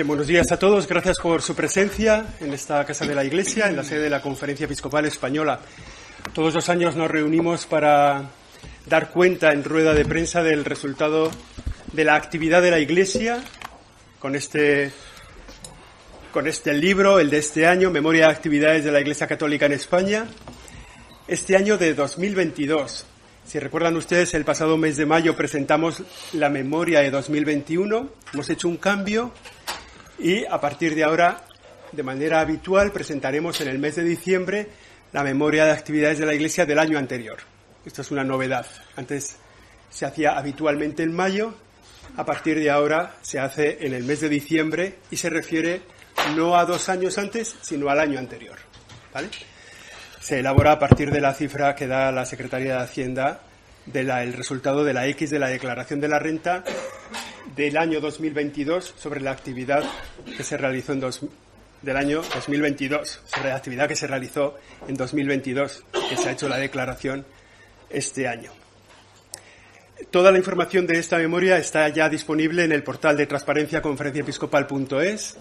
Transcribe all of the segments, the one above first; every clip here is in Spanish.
Bien, buenos días a todos. Gracias por su presencia en esta Casa de la Iglesia, en la sede de la Conferencia Episcopal Española. Todos los años nos reunimos para dar cuenta en rueda de prensa del resultado de la actividad de la Iglesia con este, con este libro, el de este año, Memoria de Actividades de la Iglesia Católica en España, este año de 2022. Si recuerdan ustedes, el pasado mes de mayo presentamos la memoria de 2021, hemos hecho un cambio y a partir de ahora, de manera habitual, presentaremos en el mes de diciembre la memoria de actividades de la Iglesia del año anterior. Esto es una novedad. Antes se hacía habitualmente en mayo, a partir de ahora se hace en el mes de diciembre y se refiere no a dos años antes, sino al año anterior. Se elabora a partir de la cifra que da la Secretaría de Hacienda del resultado de la X de la declaración de la renta del año 2022 sobre la actividad que se realizó en del año 2022, sobre la actividad que se realizó en 2022, que se ha hecho la declaración este año. Toda la información de esta memoria está ya disponible en el portal de transparencia conferenciaepiscopal.es,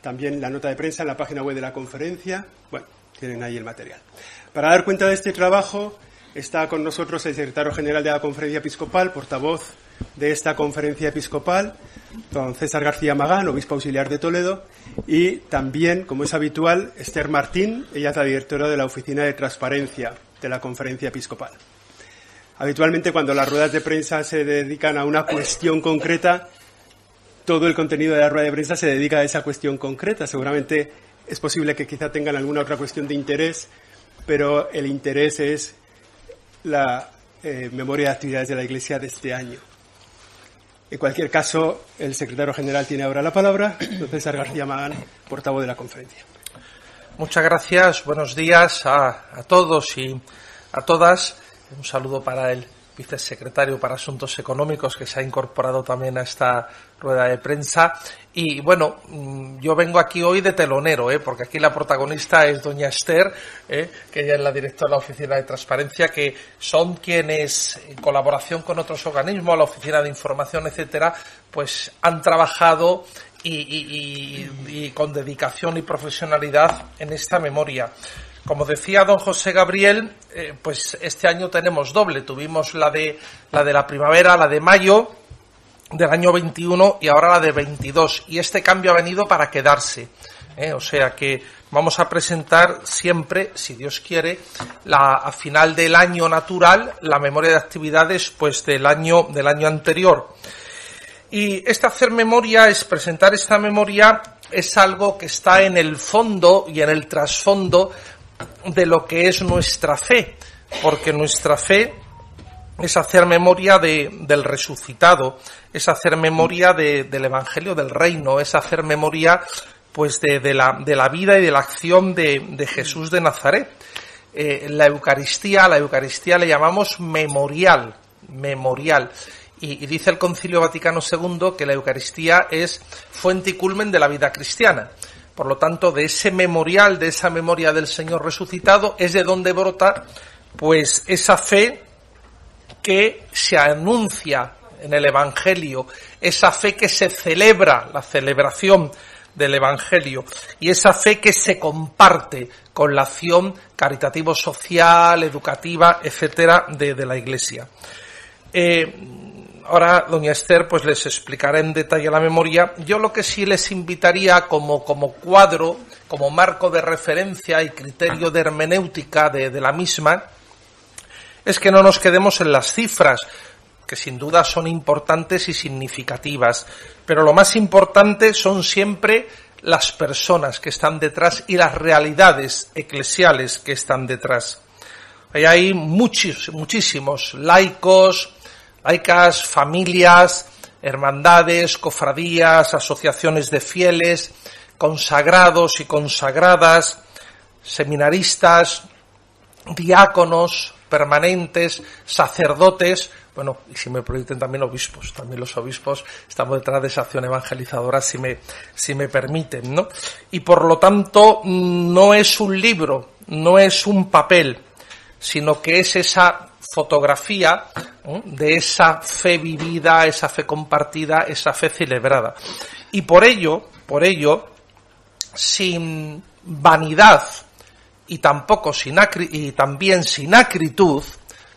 también la nota de prensa en la página web de la conferencia. Bueno, tienen ahí el material. Para dar cuenta de este trabajo, está con nosotros el secretario general de la Conferencia Episcopal, portavoz de esta conferencia episcopal, don César García Magán, obispo auxiliar de Toledo, y también, como es habitual, Esther Martín, ella es la directora de la Oficina de Transparencia de la conferencia episcopal. Habitualmente, cuando las ruedas de prensa se dedican a una cuestión concreta, todo el contenido de la rueda de prensa se dedica a esa cuestión concreta. Seguramente es posible que quizá tengan alguna otra cuestión de interés, pero el interés es la eh, memoria de actividades de la Iglesia de este año. En cualquier caso, el secretario general tiene ahora la palabra, don César García Magán, portavoz de la conferencia. Muchas gracias, buenos días a, todos y a todas. Un saludo para el vicesecretario para Asuntos Económicos que se ha incorporado también a esta rueda de prensa. Y bueno, mm, yo vengo aquí hoy de telonero, ¿eh? porque aquí la protagonista es doña Esther, ¿eh? que ella es la directora de la Oficina de Transparencia, que son quienes, en colaboración con otros organismos, la Oficina de Información, etcétera, pues han trabajado y con dedicación y profesionalidad en esta memoria. Como decía don José Gabriel, eh, pues este año tenemos doble. Tuvimos la de la de la primavera, la de mayo del año 21 y ahora la de 22. Y este cambio ha venido para quedarse. ¿eh? O sea que vamos a presentar siempre, si Dios quiere, la, a final del año natural, la memoria de actividades pues del año del año anterior. Y este hacer memoria es presentar esta memoria es algo que está en el fondo y en el trasfondo de lo que es nuestra fe, porque nuestra fe es hacer memoria de, del resucitado, es hacer memoria del Evangelio del Reino, es hacer memoria pues de, la, de la, vida y de la acción de, Jesús de Nazaret. Eh, la Eucaristía, la Eucaristía le llamamos memorial, memorial. Y, y, dice el Concilio Vaticano II que la Eucaristía es fuente y culmen de la vida cristiana. Por lo tanto, de ese memorial, de esa memoria del Señor resucitado, es de donde brota, pues, esa fe que se anuncia en el Evangelio, esa fe que se celebra, la celebración del Evangelio, y esa fe que se comparte con la acción caritativo social, educativa, etcétera, de, de la Iglesia. Eh, ahora doña Esther pues les explicará en detalle la memoria. Yo lo que sí les invitaría como, como cuadro, como marco de referencia y criterio de hermenéutica de, de la misma, es que no nos quedemos en las cifras, que sin duda son importantes y significativas, pero lo más importante son siempre las personas que están detrás y las realidades eclesiales que están detrás. Hay muchos, muchísimos laicos, laicas, familias, hermandades, cofradías, asociaciones de fieles, consagrados y consagradas, seminaristas, diáconos permanentes, sacerdotes, bueno, y si me proyecten también obispos, también los obispos estamos detrás de esa acción evangelizadora, si me, si me permiten, ¿no? Y por lo tanto, no es un libro, no es un papel, sino que es esa fotografía de esa fe vivida, esa fe compartida, esa fe celebrada. Y por ello, Por ello, sin vanidad y tampoco sin y también sin acritud,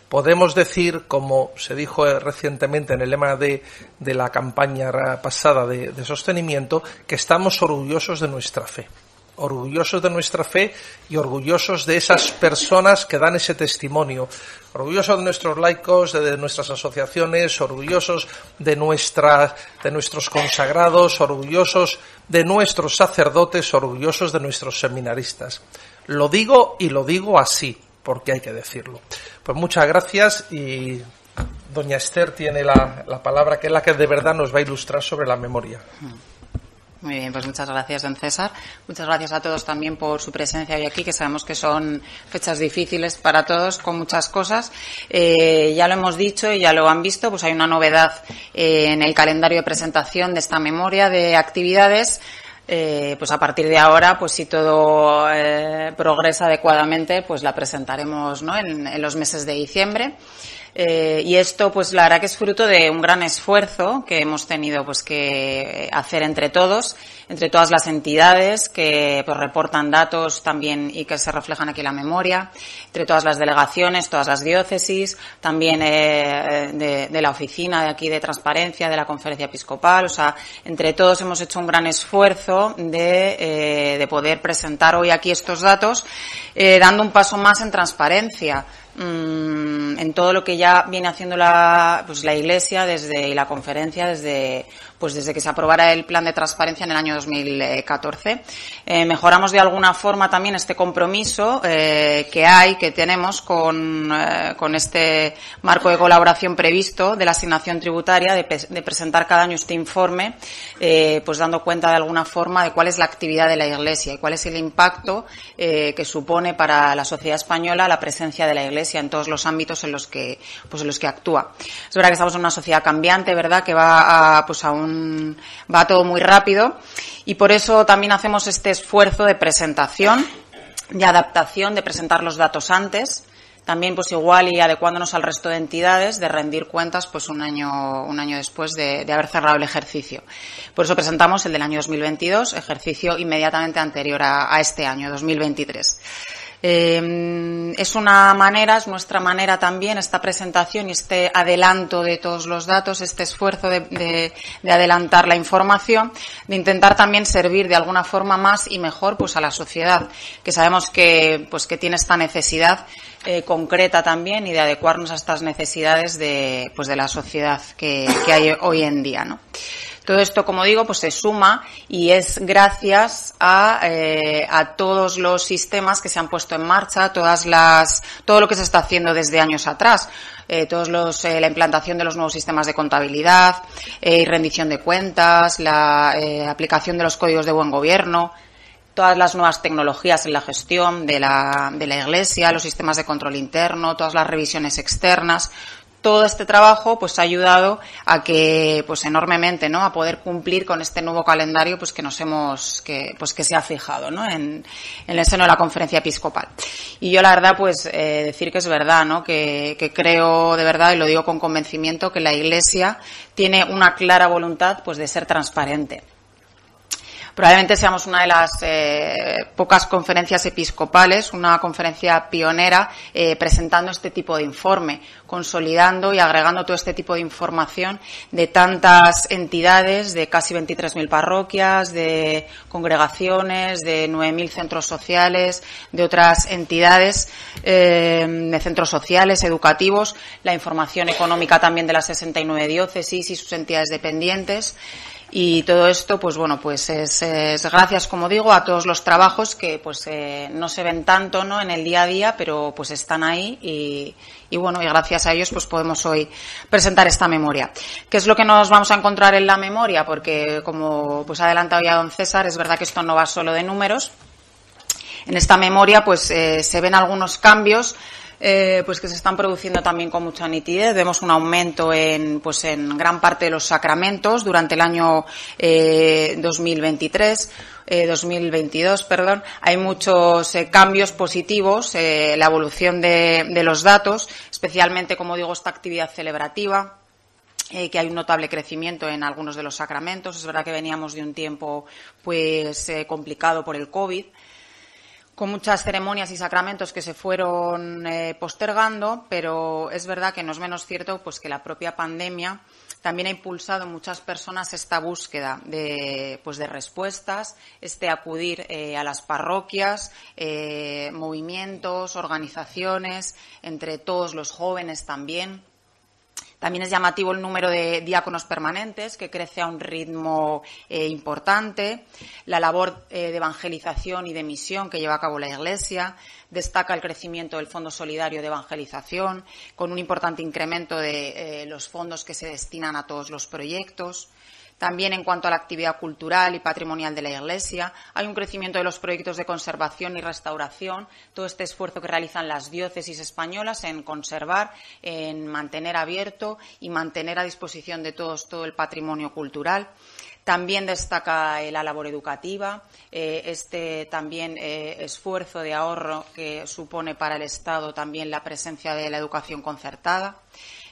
podemos decir, como se dijo recientemente en el lema de, de la campaña pasada de, de sostenimiento, que estamos orgullosos de nuestra fe orgullosos de nuestra fe y orgullosos de esas personas que dan ese testimonio, orgullosos de nuestros laicos, de, nuestras asociaciones, orgullosos de, nuestra, de nuestros consagrados, orgullosos de nuestros sacerdotes, orgullosos de nuestros seminaristas. Lo digo y lo digo así, porque hay que decirlo. Pues muchas gracias y doña Esther tiene la, la palabra que es la que de verdad nos va a ilustrar sobre la memoria. Muy bien, pues muchas gracias, don César. Muchas gracias a todos también por su presencia hoy aquí, que sabemos que son fechas difíciles para todos, con muchas cosas. Eh, ya lo hemos dicho y ya lo han visto, pues hay una novedad eh, en el calendario de presentación de esta memoria de actividades. Eh, pues a partir de ahora, pues si todo progresa adecuadamente, pues la presentaremos ¿no? en los meses de diciembre. Eh, y esto, pues la verdad que es fruto de un gran esfuerzo que hemos tenido pues que hacer entre todos, entre todas las entidades que pues, reportan datos también y que se reflejan aquí en la memoria, entre todas las delegaciones, todas las diócesis, también eh, de, la oficina de aquí de transparencia, de la conferencia episcopal, o sea, entre todos hemos hecho un gran esfuerzo de, eh, de poder presentar hoy aquí estos datos, dando un paso más en transparencia Mm, en todo lo que ya viene haciendo la, pues, la Iglesia desde y la conferencia desde pues desde que se aprobara el plan de transparencia en el año 2014. Eh, mejoramos de alguna forma también este compromiso eh, que hay, que tenemos con, eh, con, este marco de colaboración previsto de la asignación tributaria, de, presentar cada año este informe, eh, pues dando cuenta de alguna forma de cuál es la actividad de la Iglesia y cuál es el impacto eh, que supone para la sociedad española la presencia de la Iglesia en todos los ámbitos en los que, pues en los que actúa. Es verdad que estamos en una sociedad cambiante, ¿verdad? Que va a, pues a un va todo muy rápido. Y por eso también hacemos este esfuerzo de presentación, de adaptación, de presentar los datos antes, también pues igual y adecuándonos al resto de entidades de rendir cuentas pues un año un año después de, haber cerrado el ejercicio. Por eso presentamos el del año 2022 ejercicio inmediatamente anterior a, este año 2023 eh, es una manera, es nuestra manera también, esta presentación y este adelanto de todos los datos, este esfuerzo de, adelantar la información, de intentar también servir de alguna forma más y mejor pues a la sociedad, que sabemos que, pues, que tiene esta necesidad eh, concreta también y de adecuarnos a estas necesidades de, pues, de la sociedad que, que hay hoy en día, ¿no? Todo esto, como digo, pues se suma y es gracias a, eh, a todos los sistemas que se han puesto en marcha, todas las, todo lo que se está haciendo desde años atrás. Eh, todos los, eh, la implantación de los nuevos sistemas de contabilidad eh, y rendición de cuentas, la eh, aplicación de los códigos de buen gobierno, todas las nuevas tecnologías en la gestión de la, de la Iglesia, los sistemas de control interno, todas las revisiones externas, todo este trabajo pues ha ayudado a que pues enormemente no a poder cumplir con este nuevo calendario pues que nos hemos que pues que se ha fijado no en, en el seno de la conferencia episcopal. Y yo la verdad pues eh, decir que es verdad no que, que creo de verdad y lo digo con convencimiento que la iglesia tiene una clara voluntad pues de ser transparente Probablemente seamos una de las eh, pocas conferencias episcopales, una conferencia pionera eh, presentando este tipo de informe, consolidando y agregando todo este tipo de información de tantas entidades, de casi 23.000 parroquias, de congregaciones, de 9.000 centros sociales, de otras entidades, eh, de centros sociales, educativos, la información económica también de las 69 diócesis y sus entidades dependientes. Y todo esto, pues bueno, pues es, gracias, como digo, a todos los trabajos que pues eh, no se ven tanto ¿no? en el día a día, pero pues están ahí y, y bueno, y gracias a ellos pues podemos hoy presentar esta memoria. ¿Qué es lo que nos vamos a encontrar en la memoria? Porque como pues ha adelantado ya don César, es verdad que esto no va solo de números. En esta memoria pues eh, se ven algunos cambios eh, pues que se están produciendo también con mucha nitidez. Vemos un aumento en, pues en gran parte de los sacramentos durante el año eh, 2023. 2022, eh, perdón, hay muchos eh, cambios positivos, la evolución de, de los datos, especialmente, como digo, esta actividad celebrativa, eh, que hay un notable crecimiento en algunos de los sacramentos. Es verdad que veníamos de un tiempo pues eh, complicado por el COVID, con muchas ceremonias y sacramentos que se fueron eh, postergando, pero es verdad que no es menos cierto pues que la propia pandemia también ha impulsado en muchas personas esta búsqueda de, pues de respuestas, este acudir a las parroquias, movimientos, organizaciones, entre todos los jóvenes también también es llamativo el número de diáconos permanentes, que crece a un ritmo eh, importante. La labor eh, de evangelización y de misión que lleva a cabo la Iglesia. Destaca el crecimiento del Fondo Solidario de Evangelización, con un importante incremento de eh, los fondos que se destinan a todos los proyectos. También en cuanto a la actividad cultural y patrimonial de la Iglesia, hay un crecimiento de los proyectos de conservación y restauración, todo este esfuerzo que realizan las diócesis españolas en conservar, en mantener abierto y mantener a disposición de todos todo el patrimonio cultural. También destaca la labor educativa, eh, este también eh, esfuerzo de ahorro que supone para el Estado también la presencia de la educación concertada.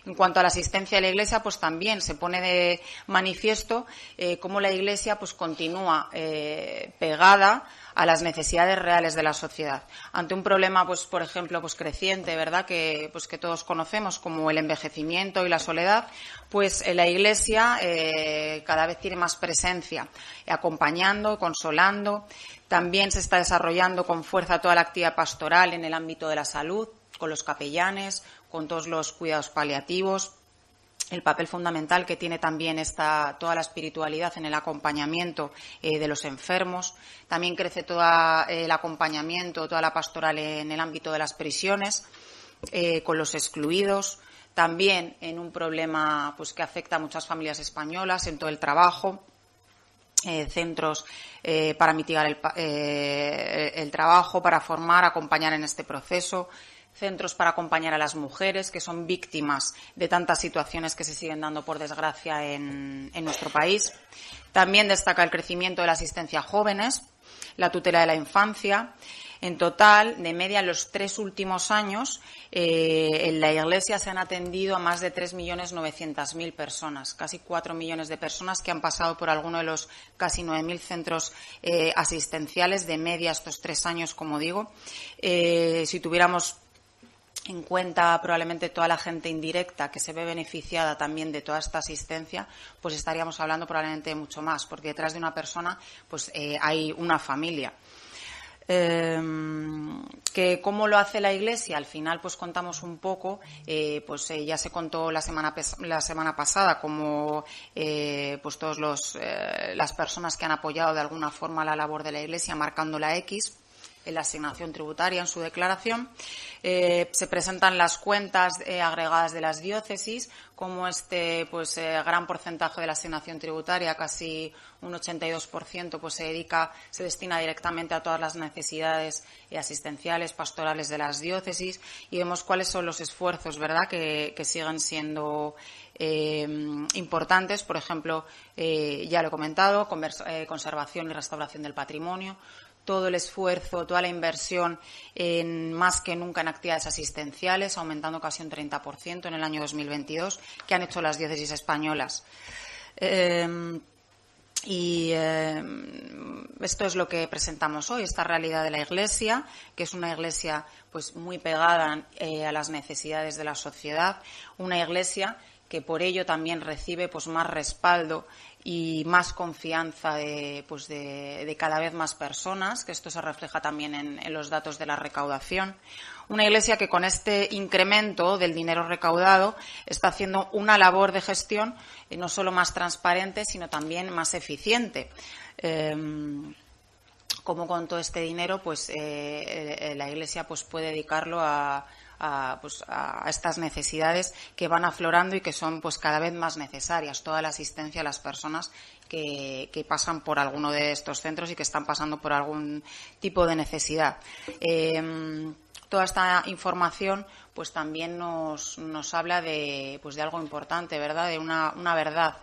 En cuanto a la asistencia de la Iglesia, pues también se pone de manifiesto eh, cómo la Iglesia pues continúa eh, pegada a las necesidades reales de la sociedad. Ante un problema, pues, por ejemplo, pues creciente, ¿verdad? Que, pues, que todos conocemos como el envejecimiento y la soledad, pues la Iglesia eh, cada vez tiene más presencia, acompañando, consolando. También se está desarrollando con fuerza toda la actividad pastoral en el ámbito de la salud, con los capellanes, con todos los cuidados paliativos, el papel fundamental que tiene también esta, toda la espiritualidad en el acompañamiento eh, de los enfermos. También crece todo eh, el acompañamiento, toda la pastoral en el ámbito de las prisiones, eh, con los excluidos. También en un problema pues, que afecta a muchas familias españolas, en todo el trabajo. centros para mitigar el, el trabajo, para formar, acompañar en este proceso, centros para acompañar a las mujeres que son víctimas de tantas situaciones que se siguen dando, por desgracia, en, nuestro país. También destaca el crecimiento de la asistencia a jóvenes, la tutela de la infancia. En total, de media, en los tres últimos años, eh, en la Iglesia se han atendido a más de 3.900.000 personas, casi 4 millones de personas que han pasado por alguno de los casi 9.000 centros eh, asistenciales de media estos tres años, como digo. Eh, si tuviéramos en cuenta probablemente toda la gente indirecta que se ve beneficiada también de toda esta asistencia, pues estaríamos hablando probablemente de mucho más, porque detrás de una persona pues eh, hay una familia. Em, que cómo lo hace la Iglesia, al final pues contamos un poco, eh, pues eh, ya se contó la semana la semana pasada como pues todos los las personas que han apoyado de alguna forma la labor de la Iglesia marcando la X en la asignación tributaria en su declaración. Eh, se presentan las cuentas eh, agregadas de las diócesis, como este pues eh, gran porcentaje de la asignación tributaria, casi un 82%, pues se dedica, se destina directamente a todas las necesidades asistenciales, pastorales de las diócesis y vemos cuáles son los esfuerzos, ¿verdad?, que, siguen siendo importantes. Por ejemplo, ya lo he comentado, conservación y restauración del patrimonio, todo el esfuerzo, toda la inversión en más que nunca en actividades asistenciales, aumentando casi un 30% en el año 2022, que han hecho las diócesis españolas. Em, y em, esto es lo que presentamos hoy, esta realidad de la Iglesia, que es una Iglesia pues muy pegada eh, a las necesidades de la sociedad, una Iglesia que por ello también recibe pues más respaldo y más confianza de, pues de, cada vez más personas, que esto se refleja también en, los datos de la recaudación. Una iglesia que con este incremento del dinero recaudado está haciendo una labor de gestión eh, no solo más transparente, sino también más eficiente. Em, como con todo este dinero, pues eh, la Iglesia pues puede dedicarlo a, a, pues, a estas necesidades que van aflorando y que son pues cada vez más necesarias, toda la asistencia a las personas que, pasan por alguno de estos centros y que están pasando por algún tipo de necesidad. Em, toda esta información pues también nos, nos habla de, pues, de algo importante, ¿verdad? De una, una verdad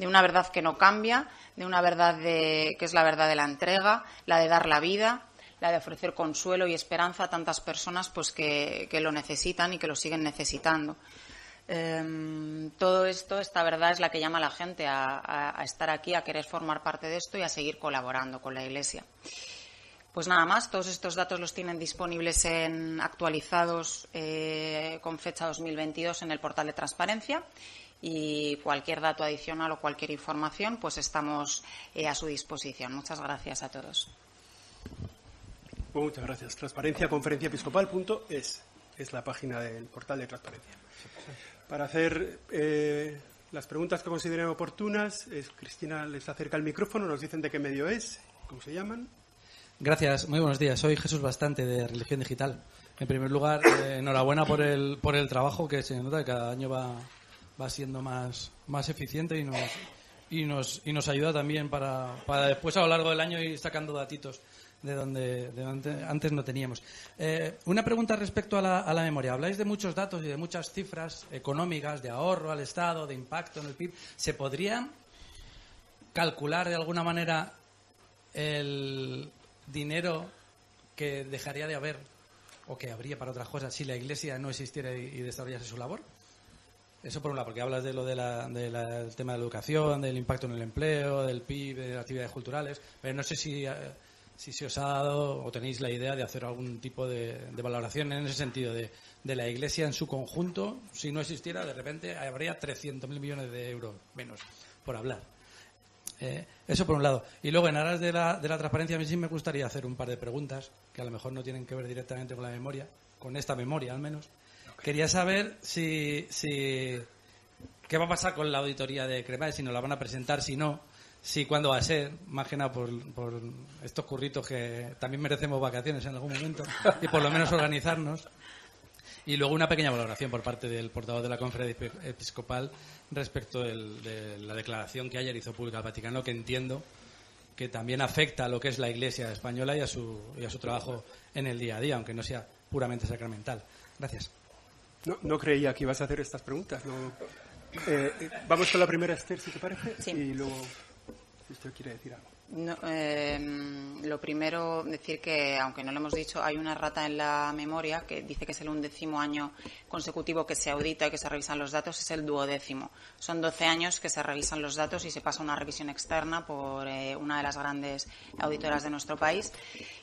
de una verdad que no cambia, de una verdad de, que es la verdad de la entrega, la de dar la vida, la de ofrecer consuelo y esperanza a tantas personas pues que, lo necesitan y que lo siguen necesitando. Em, todo esto, esta verdad es la que llama a la gente a, estar aquí, a querer formar parte de esto y a seguir colaborando con la Iglesia. Pues nada más, todos estos datos los tienen disponibles en actualizados eh, con fecha 2022 en el portal de transparencia y cualquier dato adicional o cualquier información, pues estamos eh, a su disposición. Muchas gracias a todos. Pues muchas gracias. Transparenciaconferenciaepiscopal.es es la página del portal de transparencia. Para hacer eh, las preguntas que consideren oportunas, Cristina les acerca el micrófono, nos dicen de qué medio es, cómo se llaman. Gracias, muy buenos días. Soy Jesús Bastante de Religión Digital. En primer lugar, eh, enhorabuena por el, por el trabajo que se nota que cada año va, va siendo más, más eficiente y nos, y nos, y nos ayuda también para, para después a lo largo del año ir sacando datitos de donde, de antes no teníamos. Eh, una pregunta respecto a la, a la, memoria. Habláis de muchos datos y de muchas cifras económicas, de ahorro al Estado, de impacto en el PIB. ¿Se podría calcular de alguna manera el dinero que dejaría de haber o que habría para otras cosas si la Iglesia no existiera y, desarrollase su labor? Eso por un lado, porque hablas de lo del tema de la educación, del impacto en el empleo, del PIB, de las actividades culturales, pero no sé si eh, si se os ha dado o tenéis la idea de hacer algún tipo de, valoración en ese sentido de, la Iglesia en su conjunto. Si no existiera, de repente habría 300.000 millones de euros menos, por hablar. Eh, eso por un lado. Y luego, en aras de la, de la transparencia, a mí sí me gustaría hacer un par de preguntas que a lo mejor no tienen que ver directamente con la memoria, con esta memoria al menos. Quería saber si, si qué va a pasar con la auditoría de Cremades, si nos la van a presentar, si no Sí, ¿cuándo va a ser? Más que nada por, estos curritos que también merecemos vacaciones en algún momento y por lo menos organizarnos. Y luego una pequeña valoración por parte del portavoz de la conferencia episcopal respecto de la declaración que ayer hizo pública el Vaticano, que entiendo que también afecta a lo que es la Iglesia española y a su, y a su trabajo en el día a día, aunque no sea puramente sacramental. Gracias. No, creía que ibas a hacer estas preguntas. Eh, eh, vamos con la primera, Esther, si te parece, y luego algo. Em, lo primero, decir que, aunque no lo hemos dicho, hay una rata en la memoria que dice que es el undécimo año consecutivo que se audita y que se revisan los datos, es el duodécimo. Son 12 años que se revisan los datos y se pasa una revisión externa por eh, una de las grandes auditoras de nuestro país.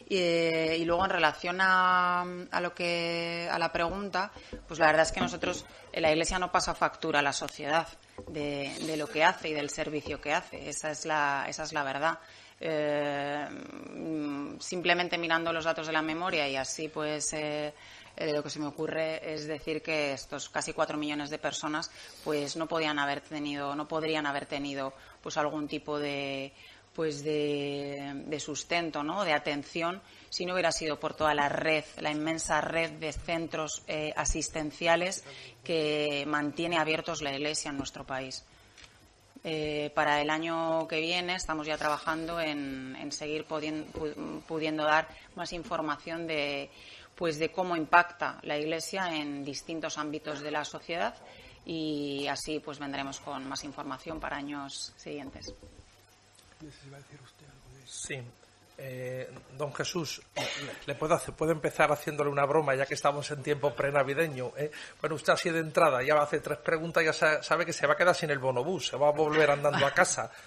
y luego, en relación a, a, lo que, a la pregunta, pues la verdad es que nosotros, en la Iglesia no pasa factura a la sociedad de, lo que hace y del servicio que hace. Esa es la, esa es la verdad. Eh, simplemente mirando los datos de la memoria y así pues eh, eh, lo que se me ocurre es decir que estos casi cuatro millones de personas pues no podían haber tenido no podrían haber tenido pues algún tipo de pues de, de sustento no de atención si no hubiera sido por toda la red, la inmensa red de centros eh, asistenciales que mantiene abiertos la Iglesia en nuestro país. Eh, para el año que viene estamos ya trabajando en, seguir pudiendo, dar más información de, pues de cómo impacta la Iglesia en distintos ámbitos de la sociedad y así pues vendremos con más información para años siguientes. Sí. Eh, don Jesús, le puedo, hacer, puedo empezar haciéndole una broma ya que estamos en tiempo prenavideño. ¿eh? Bueno, usted así de entrada ya hace tres preguntas, ya sabe que se va a quedar sin el bonobús, se va a volver andando a casa.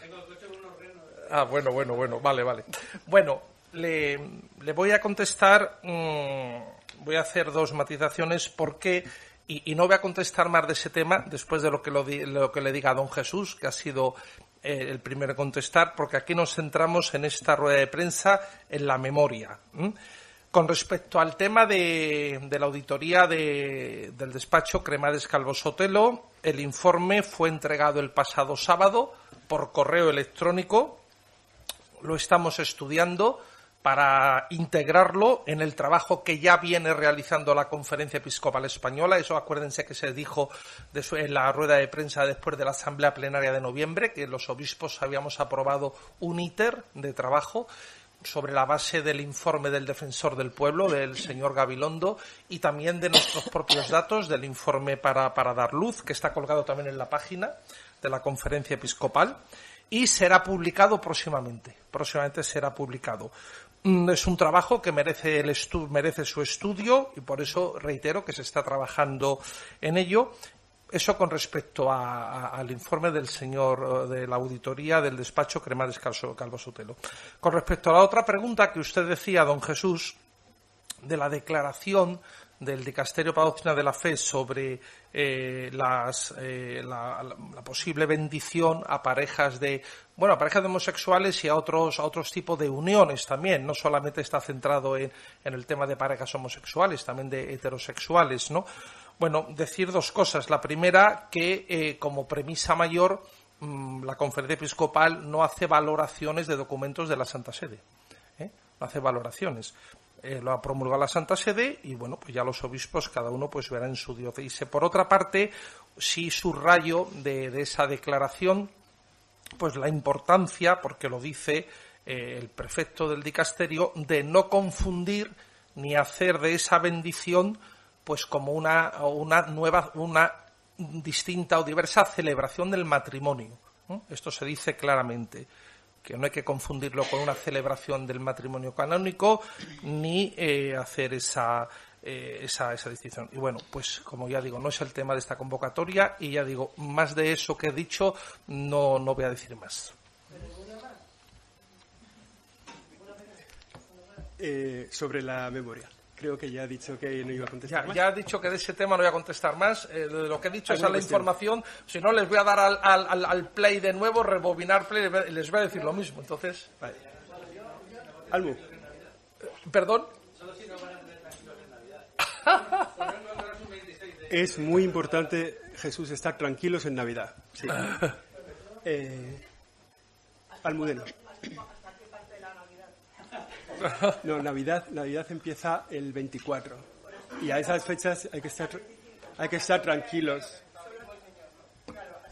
Ah, bueno, bueno, bueno, vale, vale. Bueno, le, voy a contestar, mm, voy a hacer dos matizaciones porque y, no voy a contestar más de ese tema después de lo que, lo que le diga a don Jesús, que ha sido eh, el primero a contestar, porque aquí nos centramos en esta rueda de prensa en la memoria. Con respecto al tema de, la auditoría del despacho Cremades Calvo Sotelo, el informe fue entregado el pasado sábado por correo electrónico. Lo estamos estudiando para integrarlo en el trabajo que ya viene realizando la Conferencia Episcopal Española. Eso acuérdense que se dijo en la rueda de prensa después de la Asamblea Plenaria de noviembre, que los obispos habíamos aprobado un ITER de trabajo sobre la base del informe del defensor del pueblo, del señor Gabilondo, y también de nuestros propios datos del informe para, para dar luz, que está colgado también en la página de la conferencia episcopal, y será publicado próximamente. Próximamente será publicado. Mm, es un trabajo que merece, el merece su estudio y por eso reitero que se está trabajando en ello. Eso con respecto al informe del señor de la auditoría del despacho Cremades Calvo Sotelo. Con respecto a la otra pregunta que usted decía, don Jesús, de la declaración del Dicasterio para Doctrina de la Fe sobre eh, las, eh, la, posible bendición a parejas de bueno a parejas de homosexuales y a otros a otros tipos de uniones también. No solamente está centrado en, el tema de parejas homosexuales también de heterosexuales no bueno decir dos cosas. La primera que eh, como premisa mayor mm, la conferencia episcopal no hace valoraciones de documentos de la Santa Sede no hace valoraciones eh, lo ha promulgado la Santa Sede y bueno, pues ya los obispos cada uno pues verá en su diócesis. Por otra parte, sí subrayo de, de esa declaración pues la importancia, porque lo dice eh, el prefecto del dicasterio, de no confundir ni hacer de esa bendición pues como una, una nueva, una distinta o diversa celebración del matrimonio. Esto se dice claramente que no hay que confundirlo con una celebración del matrimonio canónico ni eh, hacer esa, eh, esa, esa, distinción. Y bueno, pues como ya digo, no es el tema de esta convocatoria y ya digo, más de eso que he dicho no, no voy a decir más. Eh, sobre la memoria creo que ya ha dicho que no iba a contestar. Ya, más. ya ha dicho que de ese tema no voy a contestar más. Eh, de lo que he dicho es a la información. Si no, les voy a dar al, al, al, play de nuevo, rebobinar play, y les voy a decir lo mismo. Entonces. Vale. Almu. ¿Perdón? es muy importante, Jesús, estar tranquilos en Navidad. Sí. eh, Almudena. No, Navidad, Navidad empieza el 24 y a esas fechas hay que estar, hay que estar tranquilos.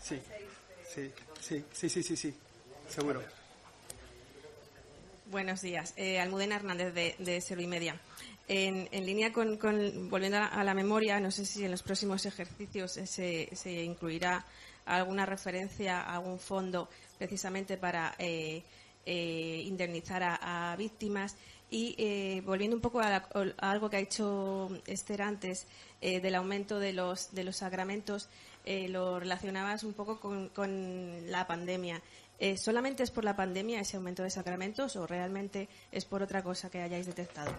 Sí, sí, sí, sí, sí, sí, sí, seguro. Buenos días, eh, Almudena Hernández de, de Servimedia. En, en línea con, con, volviendo a la memoria, no sé si en los próximos ejercicios se, se incluirá alguna referencia a algún fondo precisamente para eh, eh, indemnizar a, a, víctimas. Y eh, volviendo un poco a, la, a, algo que ha dicho Esther antes eh, del aumento de los, de los sacramentos, eh, lo relacionabas un poco con, con la pandemia. Eh, ¿Solamente es por la pandemia ese aumento de sacramentos o realmente es por otra cosa que hayáis detectado? Eh,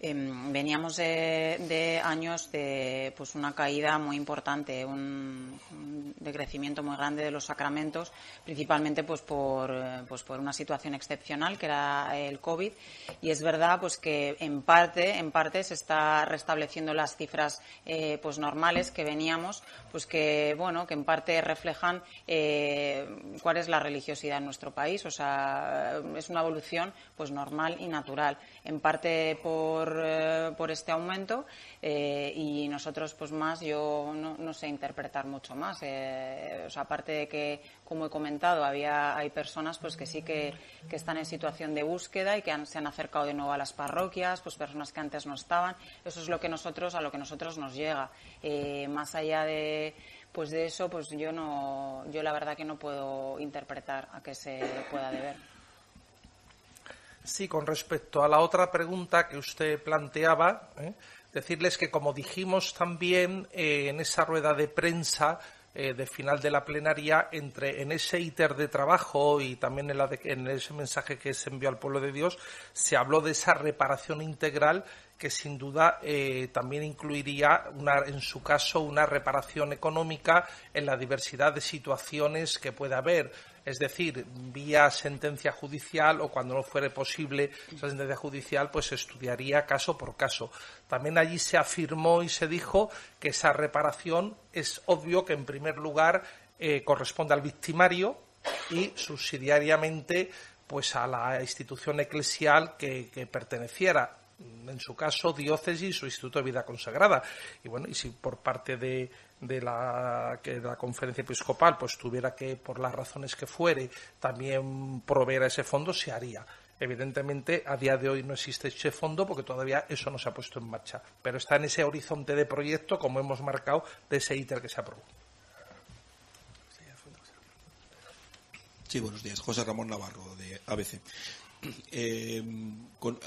veníamos de, de, años de pues una caída muy importante, un, un, decrecimiento muy grande de los sacramentos, principalmente pues por, pues por una situación excepcional que era el COVID. Y es verdad pues que en parte, en parte se está restableciendo las cifras eh, pues normales que veníamos, pues que bueno, que en parte reflejan eh, cuál es la religiosidad en nuestro país. O sea, es una evolución pues normal y natural. En parte por por, eh, por este aumento eh, y nosotros pues más yo no, no sé interpretar mucho más eh, o sea, aparte de que como he comentado había hay personas pues que sí que, que están en situación de búsqueda y que han, se han acercado de nuevo a las parroquias pues personas que antes no estaban. Eso es lo que nosotros a lo que nosotros nos llega. Más allá de pues de eso pues yo no yo la verdad que no puedo interpretar a qué se pueda deber Sí, con respecto a la otra pregunta que usted planteaba, ¿eh? decirles que como dijimos también eh, en esa rueda de prensa eh, de final de la plenaria, entre en ese íter de trabajo y también en, la de, en ese mensaje que se envió al pueblo de Dios, se habló de esa reparación integral que sin duda también incluiría, una, en su caso, una reparación económica en la diversidad de situaciones que puede haber es decir, vía sentencia judicial o cuando no fuere posible esa sentencia judicial, pues se estudiaría caso por caso. También allí se afirmó y se dijo que esa reparación es obvio que en primer lugar eh, corresponde al victimario y subsidiariamente pues a la institución eclesial que, que perteneciera en su caso, diócesis o instituto de vida consagrada. Y bueno, y si por parte de, de la, que la conferencia episcopal pues tuviera que, por las razones que fuere, también proveer a ese fondo, se haría. Evidentemente, a día de hoy no existe ese fondo porque todavía eso no se ha puesto en marcha. Pero está en ese horizonte de proyecto, como hemos marcado, de ese ITER que se aprobó. Sí, buenos días. José Ramón Navarro, de ABC. Eh, con,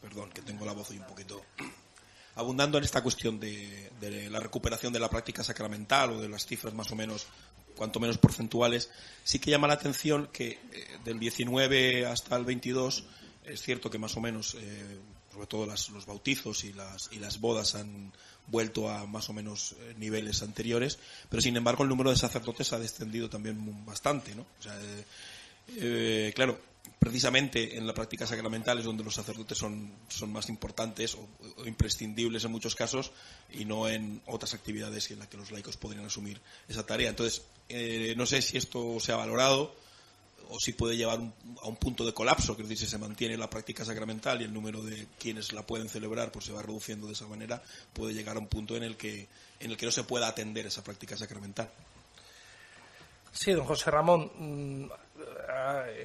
perdón, que tengo la voz hoy un poquito abundando en esta cuestión de, la recuperación de la práctica sacramental o de las cifras más o menos, cuanto menos porcentuales, sí que llama la atención que eh, del 19 hasta el 22 es cierto que más o menos, eh, sobre todo los bautizos y las, y las bodas han vuelto a más o menos eh, niveles anteriores, pero sin embargo el número de sacerdotes ha descendido también bastante, ¿no? Claro, precisamente en la práctica sacramental es donde los sacerdotes son, son más importantes o, imprescindibles en muchos casos y no en otras actividades en las que los laicos podrían asumir esa tarea. Entonces, eh, no sé si esto se ha valorado o si puede llevar a un punto de colapso, que es decir, si se mantiene la práctica sacramental y el número de quienes la pueden celebrar pues se va reduciendo de esa manera, puede llegar a un punto en el que, en el que no se pueda atender esa práctica sacramental. Sí, don José Ramón, mm,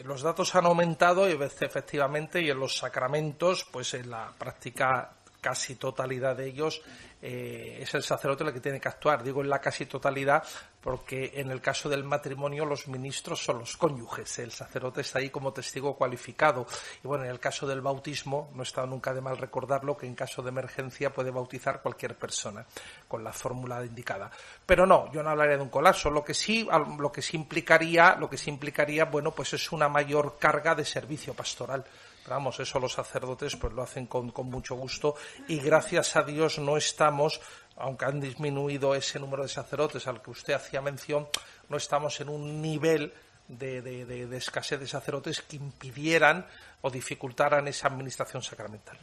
los datos han aumentado y efectivamente y en los sacramentos, pues en la práctica casi totalidad de ellos eh, es el sacerdote el que tiene que actuar. Digo en la casi totalidad porque en el caso del matrimonio los ministros son los cónyuges, el sacerdote está ahí como testigo cualificado. Y bueno, en el caso del bautismo, no está nunca de mal recordarlo que en caso de emergencia puede bautizar cualquier persona con la fórmula indicada. Pero no, yo no hablaría de un colapso. Lo que sí, lo que sí implicaría, lo que sí implicaría, bueno, pues es una mayor carga de servicio pastoral vamos, eso los sacerdotes pues lo hacen con, mucho gusto y gracias a Dios no estamos, aunque han disminuido ese número de sacerdotes al que usted hacía mención, no estamos en un nivel de, de, escasez de sacerdotes que impidieran o dificultaran esa administración sacramental.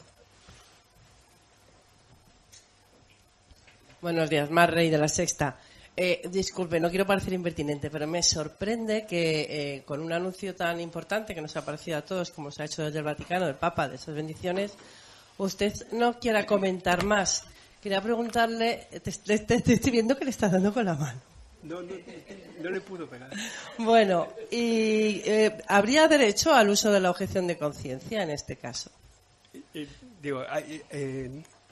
Buenos días, Mar Rey de la Sexta. Eh, disculpe, no quiero parecer impertinente, pero me sorprende que eh, con un anuncio tan importante que nos ha parecido a todos, como se ha hecho desde el Vaticano, del Papa, de esas bendiciones, usted no quiera comentar más. Quería preguntarle, te, estoy viendo que le está dando con la mano. No, no, no le pudo pegar. Bueno, ¿y eh, habría derecho al uso de la objeción de conciencia en este caso? digo,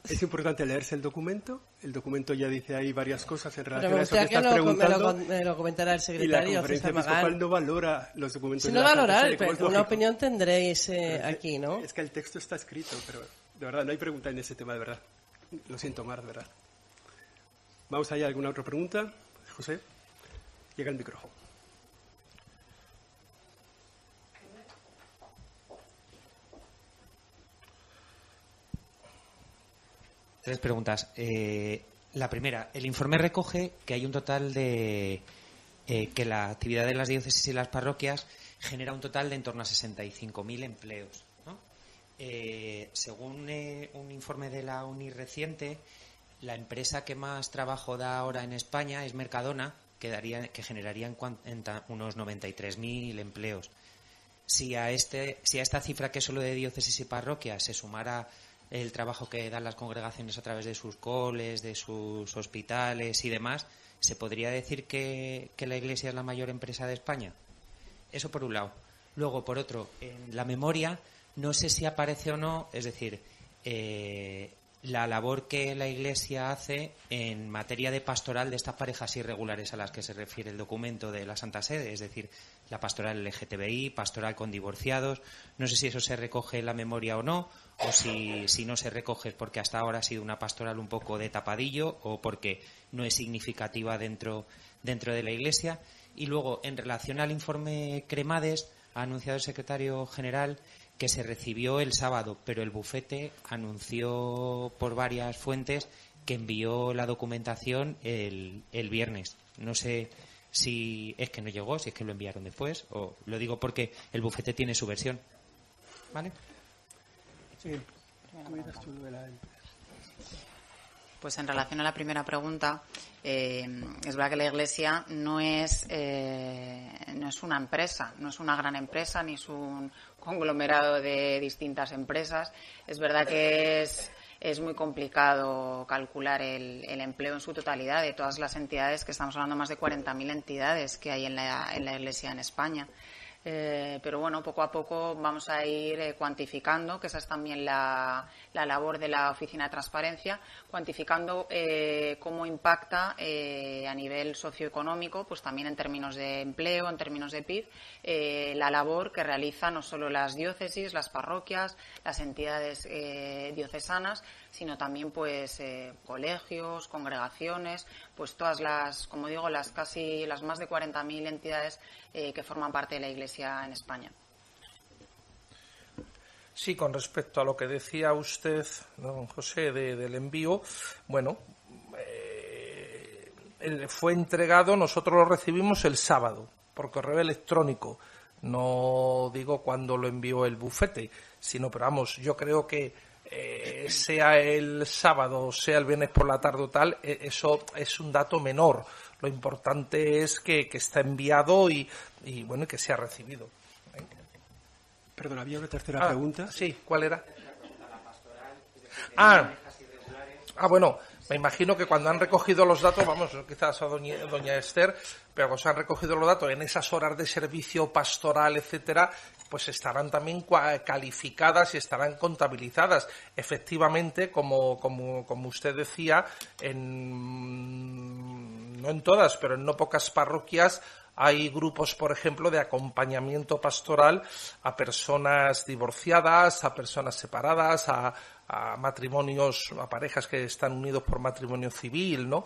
es importante leerse el documento. El documento ya dice ahí varias cosas en relación a eso que estás preguntando. Me lo, comentará el secretario. Y la conferencia episcopal no valora los documentos. Si no valorar, pero una opinión tendréis eh, aquí, ¿no? Es que el texto está escrito, pero de verdad no hay pregunta en ese tema, de verdad. Lo siento, Mar, de verdad. Vamos allá, ¿alguna otra pregunta? José, llega el micrófono. Tres preguntas. Eh, la primera, el informe recoge que hay un total de eh, que la actividad de las diócesis y las parroquias genera un total de en torno a 65.000 empleos. Eh, según un informe de la UNI reciente, la empresa que más trabajo da ahora en España es Mercadona, que, daría, que generaría en, en unos 93.000 empleos. Si a, este, si a esta cifra que es solo de diócesis y parroquias se sumara el trabajo que dan las congregaciones a través de sus coles, de sus hospitales y demás, ¿se podría decir que, la Iglesia es la mayor empresa de España? Eso por un lado. Luego, por otro, en la memoria, no sé si aparece o no, es decir, eh, la labor que la Iglesia hace en materia de pastoral de estas parejas irregulares a las que se refiere el documento de la Santa Sede, es decir, la pastoral LGTBI, pastoral con divorciados. No sé si eso se recoge en la memoria o no, o si, si no se recoge es porque hasta ahora ha sido una pastoral un poco de tapadillo o porque no es significativa dentro, dentro de la Iglesia. Y luego, en relación al informe Cremades, ha anunciado el secretario general que se recibió el sábado, pero el bufete anunció por varias fuentes que envió la documentación el, el viernes. No sé si es que no llegó, si es que lo enviaron después, o lo digo porque el bufete tiene su versión. ¿Vale? Pues en relación a la primera pregunta, eh, es verdad que la Iglesia no es, eh, no es una empresa, no es una gran empresa, ni es un conglomerado de distintas empresas. Es verdad que es, es muy complicado calcular el, empleo en su totalidad de todas las entidades, que estamos hablando más de 40.000 entidades que hay en la Iglesia en España. Eh, pero bueno, poco a poco vamos a ir eh, cuantificando, que esa es también la, labor de la Oficina de Transparencia, cuantificando eh, cómo impacta a nivel socioeconómico, pues también en términos de empleo, en términos de PIB, la labor que realizan no solo las diócesis, las parroquias, las entidades diocesanas, sino también pues colegios, congregaciones, pues todas las, como digo, las casi las más de 40.000 entidades que forman parte de la Iglesia en España. Sí, con respecto a lo que decía usted, don José, del envío, bueno, eh, fue entregado, nosotros lo recibimos el sábado por correo electrónico. No digo cuando lo envió el bufete, sino, pero vamos, yo creo que eh, sea el sábado, sea el viernes por la tarde o tal, e, eso es un dato menor. Lo importante es que, está enviado y, y, bueno, que se ha recibido. Perdón, había una tercera ah, pregunta. Sí, ¿cuál era? Ah, ah, bueno, me imagino que cuando han recogido los datos, vamos, quizás a doña, doña Esther, pero cuando se han recogido los datos en esas horas de servicio pastoral, etcétera, pues estarán también calificadas y estarán contabilizadas. Efectivamente, como, como, como usted decía, en, no en todas, pero en no pocas parroquias hay grupos, por ejemplo, de acompañamiento pastoral a personas divorciadas, a personas separadas, a, matrimonios, a parejas que están unidos por matrimonio civil, ¿no?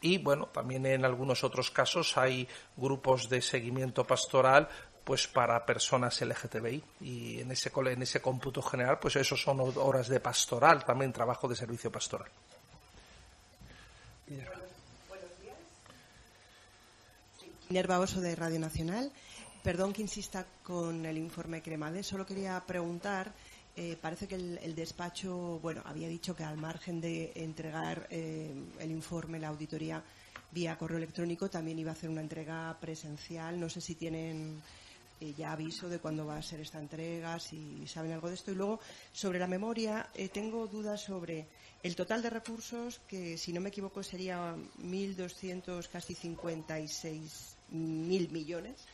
Y bueno, también en algunos otros casos hay grupos de seguimiento pastoral pues para personas LGTBI y en ese en ese cómputo general pues eso son horas de pastoral también trabajo de servicio pastoral. Nerva Oso de Radio Nacional. Perdón que insista con el informe Cremades, solo quería preguntar, eh, parece que el, despacho, bueno, había dicho que al margen de entregar eh, el informe, la auditoría vía correo electrónico, también iba a hacer una entrega presencial. No sé si tienen eh, ya aviso de cuándo va a ser esta entrega, si saben algo de esto. Y luego, sobre la memoria, tengo dudas sobre el total de recursos, que si no me equivoco sería 1.200, casi 56 mil millones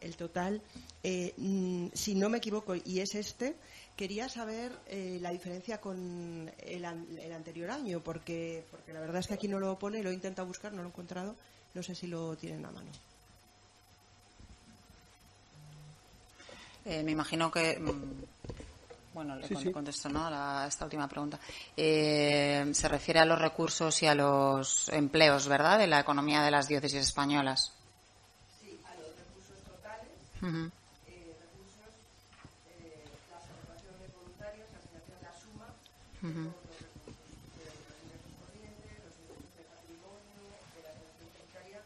el total. Eh, mm, si no me equivoco, y es este, quería saber eh, la diferencia con el, anterior año, porque, porque la verdad es que aquí no lo pone, lo he intentado buscar, no lo he encontrado, no sé si lo tienen a mano. Eh, me imagino que. Mm, bueno, le contesto ¿no? a esta última pregunta. se refiere a los recursos y a los empleos, ¿verdad?, de la economía de las diócesis españolas. Uh -huh. eh, recursos, eh, las aportaciones voluntarias, la asignación de la suma, uh -huh. los recursos de los ingresos corrientes, los ingresos de patrimonio, de la atención sanitaria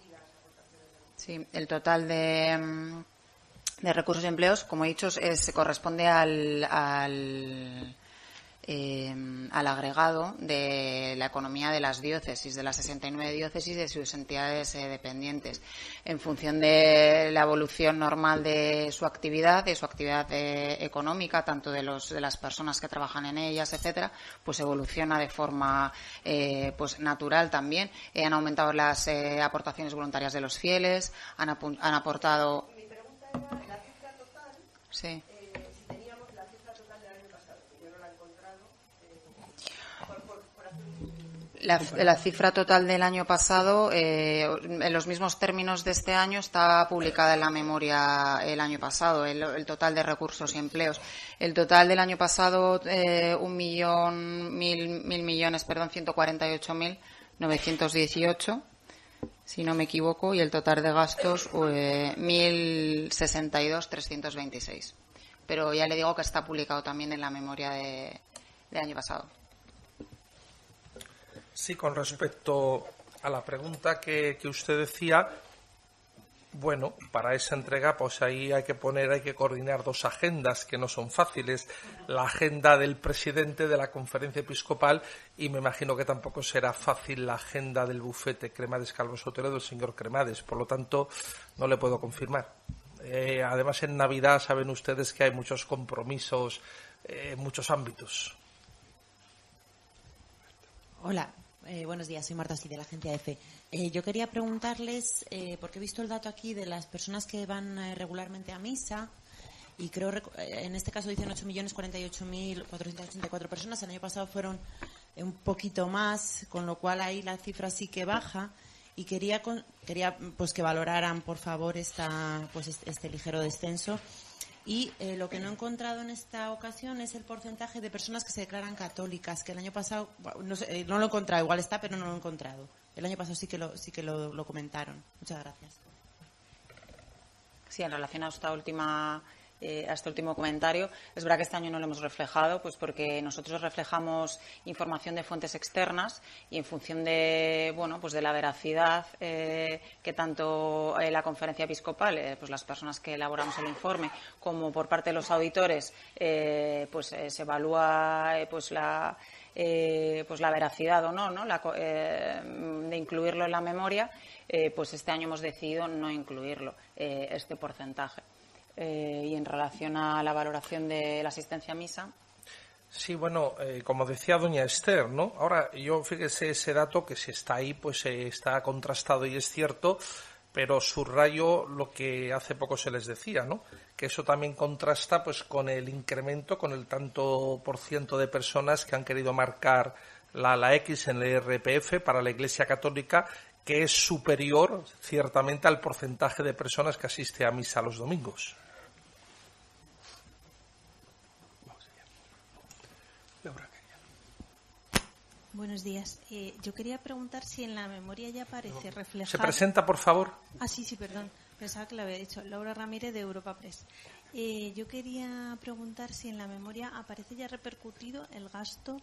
y las aportaciones de Sí, el total de, mm, de recursos y empleos, como he dicho, es, corresponde al, al eh, al agregado de la economía de las diócesis, de las 69 diócesis y de sus entidades eh, dependientes. En función de la evolución normal de su actividad, de su actividad eh, económica, tanto de, los, de las personas que trabajan en ellas, etcétera, pues evoluciona de forma eh, pues natural también. han aumentado las aportaciones voluntarias de los fieles, han, han aportado. Mi pregunta era la cifra total. Sí. La, cifra total del año pasado, eh, en los mismos términos de este año, está publicada en la memoria el año pasado, el, total de recursos y empleos. El total del año pasado, eh, un millón, mil, mil millones, perdón, 148 mil 918, si no me equivoco, y el total de gastos, eh, 1.062 326. Pero ya le digo que está publicado también en la memoria de, año pasado. Sí, con respecto a la pregunta que, usted decía, bueno, para esa entrega, pues ahí hay que poner, hay que coordinar dos agendas que no son fáciles. La agenda del presidente de la conferencia episcopal y me imagino que tampoco será fácil la agenda del bufete Cremades Calvo Sotero del señor Cremades. Por lo tanto, no le puedo confirmar. Eh, además, en Navidad saben ustedes que hay muchos compromisos en muchos ámbitos. Hola, Eh, buenos días, soy Marta Sí, de la agencia EFE. Eh, yo quería preguntarles, eh, porque he visto el dato aquí de las personas que van eh, regularmente a misa, y creo, eh, en este caso dicen 8.048.484 personas, el año pasado fueron un poquito más, con lo cual ahí la cifra sí que baja, y quería, quería pues que valoraran, por favor, esta, pues este, este ligero descenso. Y eh, lo que no he encontrado en esta ocasión es el porcentaje de personas que se declaran católicas, que el año pasado, no, sé, eh, no lo he encontrado, igual está, pero no lo he encontrado. El año pasado sí que lo, sí que lo, lo comentaron. Muchas gracias. Sí, en relación a esta última eh, a este último comentario, es verdad que este año no lo hemos reflejado, pues porque nosotros reflejamos información de fuentes externas y en función de bueno pues de la veracidad eh, que tanto eh, la conferencia episcopal, eh, pues las personas que elaboramos el informe, como por parte de los auditores, eh, pues se evalúa pues la eh, pues la veracidad o no, ¿no? La eh, de incluirlo en la memoria, pues este año hemos decidido no incluirlo, este porcentaje. Eh, y en relación a la valoración de la asistencia a misa, Sí, bueno, eh, como decía doña Esther, ¿no? Ahora, yo fíjese ese dato que si está ahí, pues eh, está contrastado y es cierto, pero subrayo lo que hace poco se les decía, ¿no? Que eso también contrasta, pues, con el incremento, con el tanto por ciento de personas que han querido marcar la, la X en el RPF para la Iglesia Católica, que es superior, ciertamente, al porcentaje de personas que asiste a misa los domingos. Laura. Buenos días. Eh, yo quería preguntar si en la memoria ya aparece reflejado. ¿Se presenta, por favor? Ah, sí, sí, perdón. Pensaba que lo había dicho. Laura Ramírez de Europa Press. Eh, yo quería preguntar si en la memoria aparece ya repercutido el gasto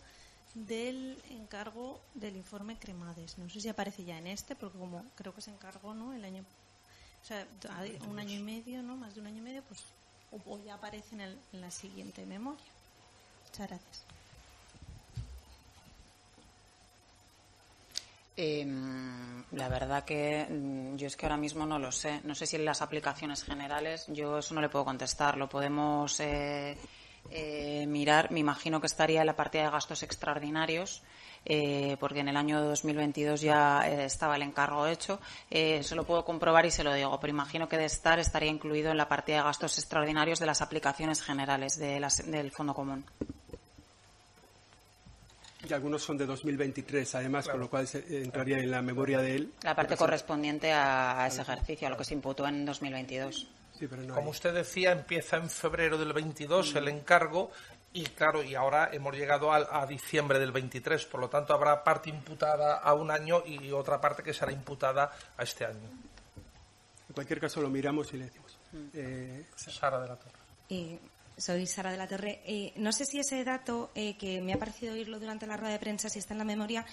del encargo del informe Cremades. No sé si aparece ya en este, porque como creo que se encargó, ¿no? El año, o sea, un año y medio, ¿no? Más de un año y medio, pues o ya aparece en, el- en la siguiente memoria. Muchas gracias. Eh, la verdad que mm, yo es que ahora mismo no lo sé. No sé si en las aplicaciones generales, yo eso no le puedo contestar. Lo podemos eh, eh, mirar. Me imagino que estaría en la partida de gastos extraordinarios, eh, porque en el año 2022 ya eh, estaba el encargo hecho. Eh, se lo puedo comprobar y se lo digo, pero imagino que de estar estaría incluido en la partida de gastos extraordinarios de las aplicaciones generales de las- del Fondo Común. Y algunos son de 2023, además, con lo cual se- eh, entraría en la memoria de él. La parte correspondiente a, a ese ejercicio, a lo que se imputó en 2022. Sí, pero no Como hay. usted decía, empieza en febrero del 22 el encargo y claro, y ahora hemos llegado al- a, diciembre del 23, por lo tanto habrá parte imputada a un año y otra parte que será imputada a este año. En cualquier caso, lo miramos y le decimos. Eh, Sara de la Torre. Eh, soy Sara de la Torre. Eh, no sé si ese dato eh, que me ha parecido oírlo durante la rueda de prensa, si está en la memoria,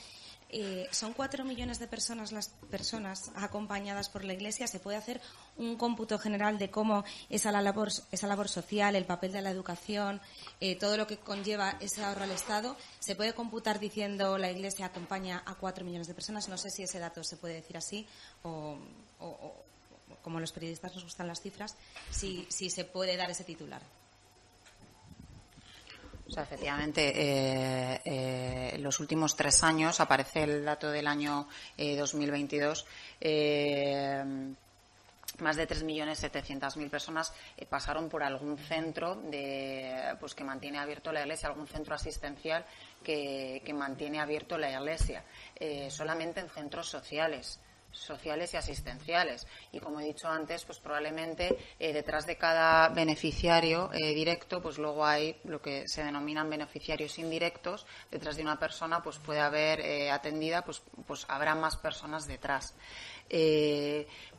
eh, son cuatro millones de personas las personas acompañadas por la Iglesia. ¿Se puede hacer un cómputo general de cómo esa la labor, esa labor social, el papel de la educación, eh, todo lo que conlleva ese ahorro al Estado? ¿Se puede computar diciendo la Iglesia acompaña a cuatro millones de personas? No sé si ese dato se puede decir así o, o- como los periodistas nos gustan las cifras, si, si se puede dar ese titular. O sea, efectivamente, eh, eh, en los últimos tres años aparece el dato del año eh, 2022. eh, más de 3.700.000 personas eh, pasaron por algún centro de, pues, que mantiene abierto la iglesia, algún centro asistencial que, que mantiene abierto la iglesia, solamente en centros sociales sociales y asistenciales. Y como he dicho antes, pues probablemente eh, detrás de cada beneficiario eh, directo, pues luego hay lo que se denominan beneficiarios indirectos. Detrás de una persona, pues puede haber eh, atendida, pues, pues habrá más personas detrás.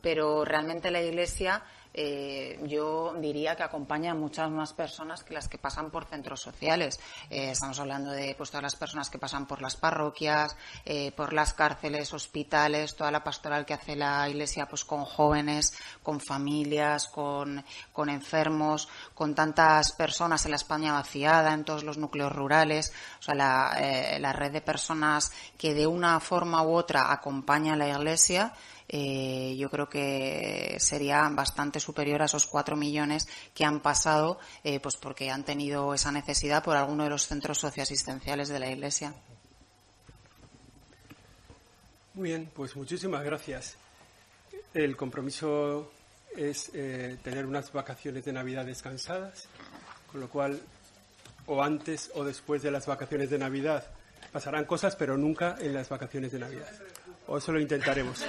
Pero realmente la Iglesia eh, yo diría que acompaña a muchas más personas que las que pasan por centros sociales. Eh, estamos hablando de pues, todas las personas que pasan por las parroquias, eh, por las cárceles, hospitales, toda la pastoral que hace la Iglesia pues, con jóvenes, con familias, con, con enfermos, con tantas personas en la España vaciada, en todos los núcleos rurales. O sea, la, eh, la red de personas que de una forma u otra acompaña a la Iglesia eh, yo creo que sería bastante superior a esos cuatro millones que han pasado, eh, pues porque han tenido esa necesidad por alguno de los centros socioasistenciales de la Iglesia. Muy bien, pues muchísimas gracias. El compromiso es eh, tener unas vacaciones de Navidad descansadas, con lo cual o antes o después de las vacaciones de Navidad pasarán cosas, pero nunca en las vacaciones de Navidad. O eso lo intentaremos.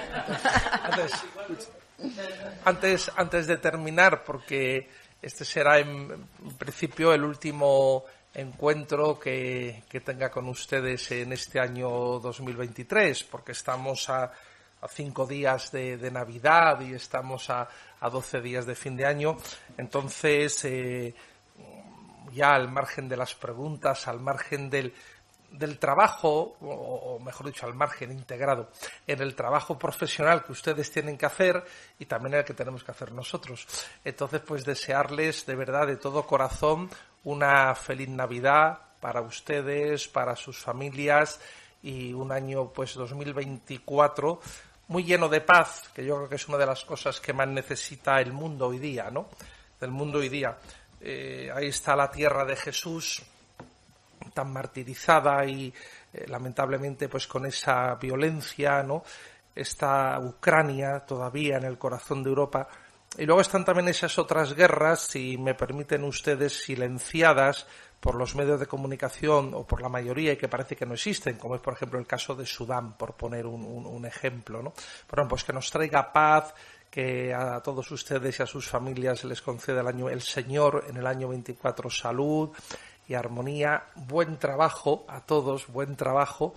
Antes, antes, de terminar, porque este será en, principio el último encuentro que, tenga con ustedes en este año 2023, porque estamos a, cinco días de, Navidad y estamos a, a 12 días de fin de año. Entonces, eh, ya al margen de las preguntas, al margen del, del trabajo, o, mejor dicho, al margen integrado, en el trabajo profesional que ustedes tienen que hacer y también el que tenemos que hacer nosotros. Entonces, pues desearles de verdad, de todo corazón, una feliz Navidad para ustedes, para sus familias y un año, pues 2024 muy lleno de paz, que yo creo que es una de las cosas que más necesita el mundo hoy día, ¿no? Del mundo hoy día. Eh, ahí está la tierra de Jesús, tan martirizada y eh, lamentablemente pues con esa violencia, ¿no? Está Ucrania todavía en el corazón de Europa. Y luego están también esas otras guerras, si me permiten ustedes, silenciadas por los medios de comunicación o por la mayoría y que parece que no existen, como es por ejemplo el caso de Sudán, por poner un, ejemplo. ¿no? Bueno, pues que nos traiga paz, que a todos ustedes y a sus familias les conceda el, año, el Señor en el año 24 salud, y armonía, buen trabajo a todos, buen trabajo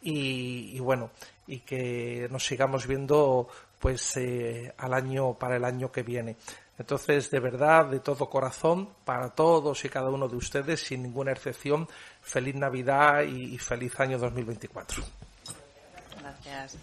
y, bueno, y que nos sigamos viendo pues eh, al año para el año que viene. Entonces, de verdad, de todo corazón, para todos y cada uno de ustedes, sin ninguna excepción, feliz Navidad y, y feliz año 2024. Gracias.